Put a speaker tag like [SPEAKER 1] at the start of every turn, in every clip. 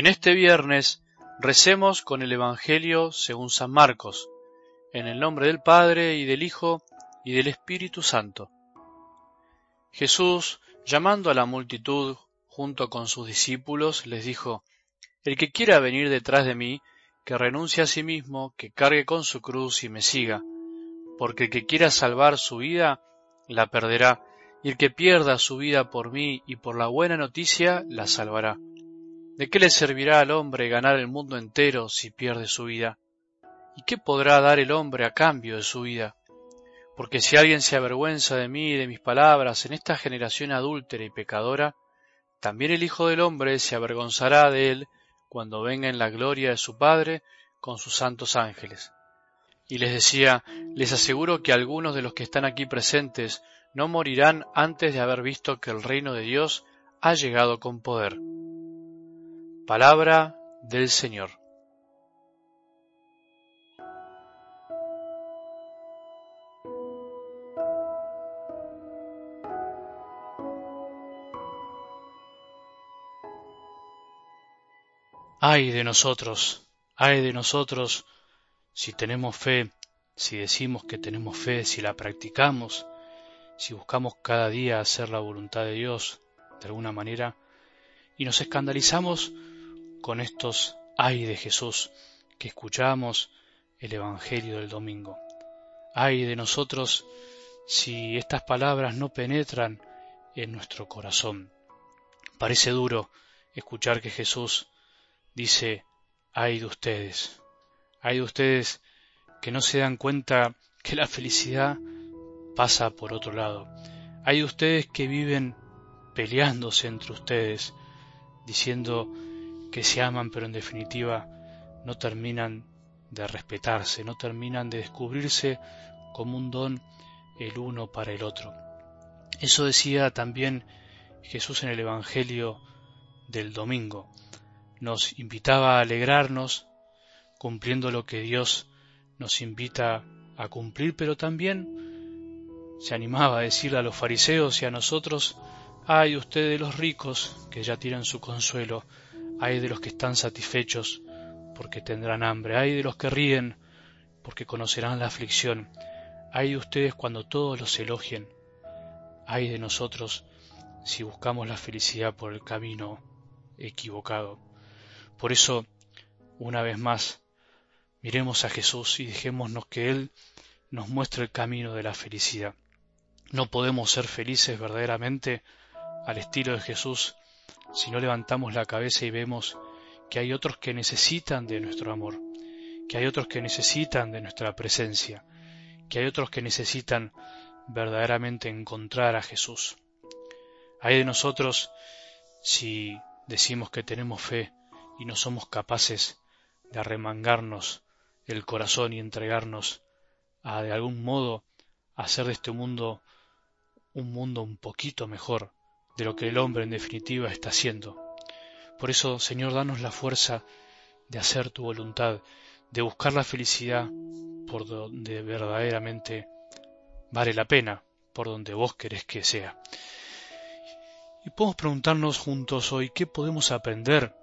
[SPEAKER 1] En este viernes recemos con el Evangelio según San Marcos, en el nombre del Padre y del Hijo y del Espíritu Santo. Jesús, llamando a la multitud junto con sus discípulos, les dijo, El que quiera venir detrás de mí, que renuncie a sí mismo, que cargue con su cruz y me siga, porque el que quiera salvar su vida, la perderá, y el que pierda su vida por mí y por la buena noticia, la salvará. ¿De qué le servirá al hombre ganar el mundo entero si pierde su vida? ¿Y qué podrá dar el hombre a cambio de su vida? Porque si alguien se avergüenza de mí y de mis palabras en esta generación adúltera y pecadora, también el Hijo del Hombre se avergonzará de él cuando venga en la gloria de su Padre con sus santos ángeles. Y les decía, les aseguro que algunos de los que están aquí presentes no morirán antes de haber visto que el reino de Dios ha llegado con poder. Palabra del Señor. Ay de nosotros, ay de nosotros, si tenemos fe, si decimos que tenemos fe, si la practicamos, si buscamos cada día hacer la voluntad de Dios de alguna manera, y nos escandalizamos con estos ay de Jesús que escuchamos el Evangelio del domingo. Ay de nosotros si estas palabras no penetran en nuestro corazón. Parece duro escuchar que Jesús dice, ay de ustedes, ay de ustedes que no se dan cuenta que la felicidad pasa por otro lado. Hay de ustedes que viven peleándose entre ustedes, diciendo que se aman, pero en definitiva no terminan de respetarse, no terminan de descubrirse como un don el uno para el otro. Eso decía también Jesús en el Evangelio del domingo. Nos invitaba a alegrarnos cumpliendo lo que Dios nos invita a cumplir, pero también se animaba a decirle a los fariseos y a nosotros, ay ustedes los ricos que ya tienen su consuelo, hay de los que están satisfechos porque tendrán hambre, hay de los que ríen porque conocerán la aflicción, hay de ustedes cuando todos los elogien, hay de nosotros si buscamos la felicidad por el camino equivocado. Por eso, una vez más, miremos a Jesús y dejémonos que Él nos muestre el camino de la felicidad. No podemos ser felices verdaderamente al estilo de Jesús si no levantamos la cabeza y vemos que hay otros que necesitan de nuestro amor, que hay otros que necesitan de nuestra presencia, que hay otros que necesitan verdaderamente encontrar a Jesús. Hay de nosotros si decimos que tenemos fe y no somos capaces de arremangarnos el corazón y entregarnos a de algún modo hacer de este mundo un mundo un poquito mejor de lo que el hombre en definitiva está haciendo. Por eso, Señor, danos la fuerza de hacer tu voluntad, de buscar la felicidad por donde verdaderamente vale la pena, por donde vos querés que sea. Y podemos preguntarnos juntos hoy qué podemos aprender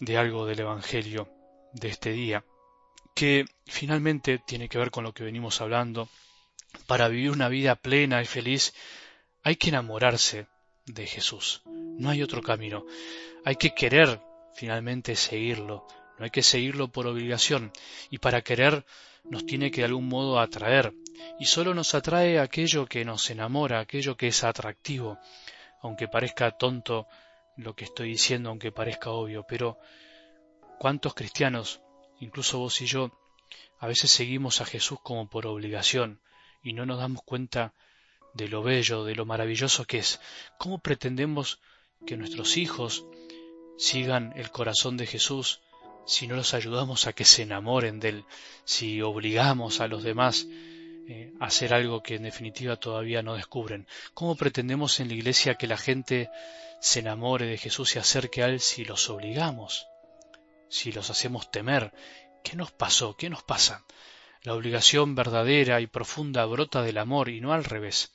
[SPEAKER 1] de algo del Evangelio de este día, que finalmente tiene que ver con lo que venimos hablando. Para vivir una vida plena y feliz hay que enamorarse de Jesús. No hay otro camino. Hay que querer finalmente seguirlo. No hay que seguirlo por obligación. Y para querer nos tiene que de algún modo atraer. Y solo nos atrae aquello que nos enamora, aquello que es atractivo. Aunque parezca tonto lo que estoy diciendo, aunque parezca obvio. Pero ¿cuántos cristianos, incluso vos y yo, a veces seguimos a Jesús como por obligación y no nos damos cuenta de lo bello, de lo maravilloso que es. ¿Cómo pretendemos que nuestros hijos sigan el corazón de Jesús si no los ayudamos a que se enamoren de Él, si obligamos a los demás eh, a hacer algo que en definitiva todavía no descubren? ¿Cómo pretendemos en la iglesia que la gente se enamore de Jesús y acerque a Él si los obligamos, si los hacemos temer? ¿Qué nos pasó? ¿Qué nos pasa? La obligación verdadera y profunda brota del amor y no al revés.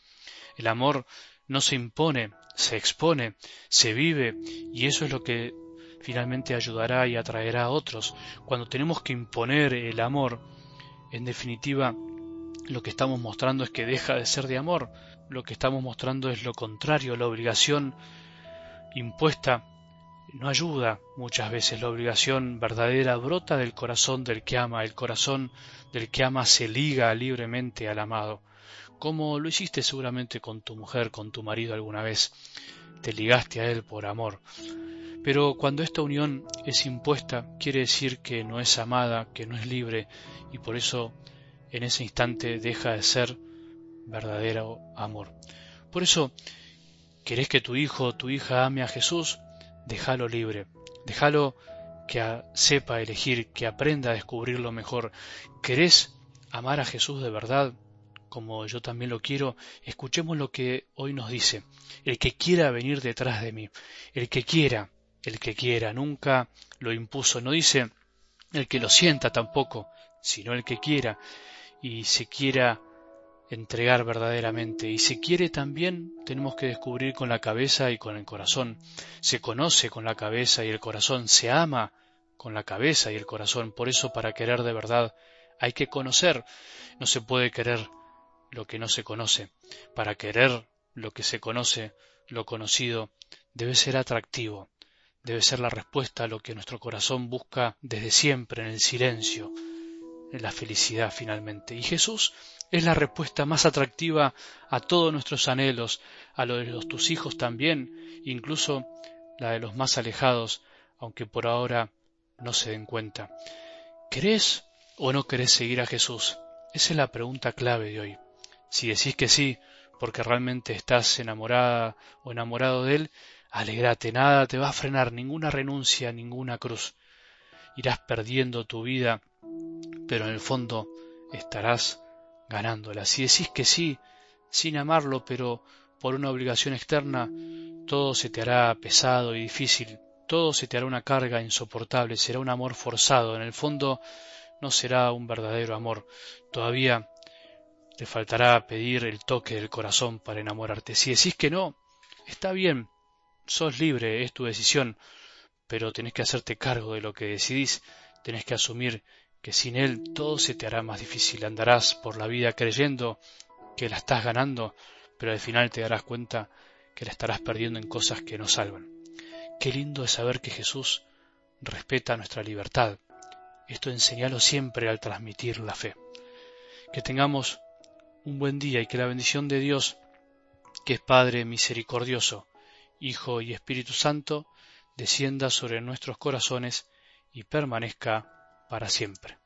[SPEAKER 1] El amor no se impone, se expone, se vive, y eso es lo que finalmente ayudará y atraerá a otros. Cuando tenemos que imponer el amor, en definitiva, lo que estamos mostrando es que deja de ser de amor, lo que estamos mostrando es lo contrario, la obligación impuesta no ayuda muchas veces, la obligación verdadera brota del corazón del que ama, el corazón del que ama se liga libremente al amado, como lo hiciste seguramente con tu mujer, con tu marido alguna vez, te ligaste a él por amor. Pero cuando esta unión es impuesta, quiere decir que no es amada, que no es libre, y por eso en ese instante deja de ser verdadero amor. Por eso, ¿querés que tu hijo o tu hija ame a Jesús? Déjalo libre, déjalo que sepa elegir, que aprenda a descubrir lo mejor. ¿Querés amar a Jesús de verdad? Como yo también lo quiero, escuchemos lo que hoy nos dice. El que quiera venir detrás de mí, el que quiera, el que quiera, nunca lo impuso, no dice el que lo sienta tampoco, sino el que quiera y se quiera entregar verdaderamente. Y si quiere también tenemos que descubrir con la cabeza y con el corazón. Se conoce con la cabeza y el corazón, se ama con la cabeza y el corazón. Por eso para querer de verdad hay que conocer. No se puede querer lo que no se conoce. Para querer lo que se conoce, lo conocido, debe ser atractivo. Debe ser la respuesta a lo que nuestro corazón busca desde siempre en el silencio, en la felicidad finalmente. Y Jesús es la respuesta más atractiva a todos nuestros anhelos, a los de tus hijos también, incluso la de los más alejados, aunque por ahora no se den cuenta. ¿Querés o no querés seguir a Jesús? Esa es la pregunta clave de hoy. Si decís que sí, porque realmente estás enamorada o enamorado de Él, alegrate, nada te va a frenar, ninguna renuncia, ninguna cruz. Irás perdiendo tu vida, pero en el fondo estarás ganándola. Si decís que sí, sin amarlo, pero por una obligación externa, todo se te hará pesado y difícil, todo se te hará una carga insoportable, será un amor forzado, en el fondo no será un verdadero amor. Todavía te faltará pedir el toque del corazón para enamorarte. Si decís que no, está bien, sos libre, es tu decisión, pero tenés que hacerte cargo de lo que decidís, tenés que asumir que sin Él todo se te hará más difícil. Andarás por la vida creyendo que la estás ganando, pero al final te darás cuenta que la estarás perdiendo en cosas que no salvan. Qué lindo es saber que Jesús respeta nuestra libertad. Esto enseñalo siempre al transmitir la fe. Que tengamos un buen día y que la bendición de Dios, que es Padre misericordioso, Hijo y Espíritu Santo, descienda sobre nuestros corazones y permanezca para siempre.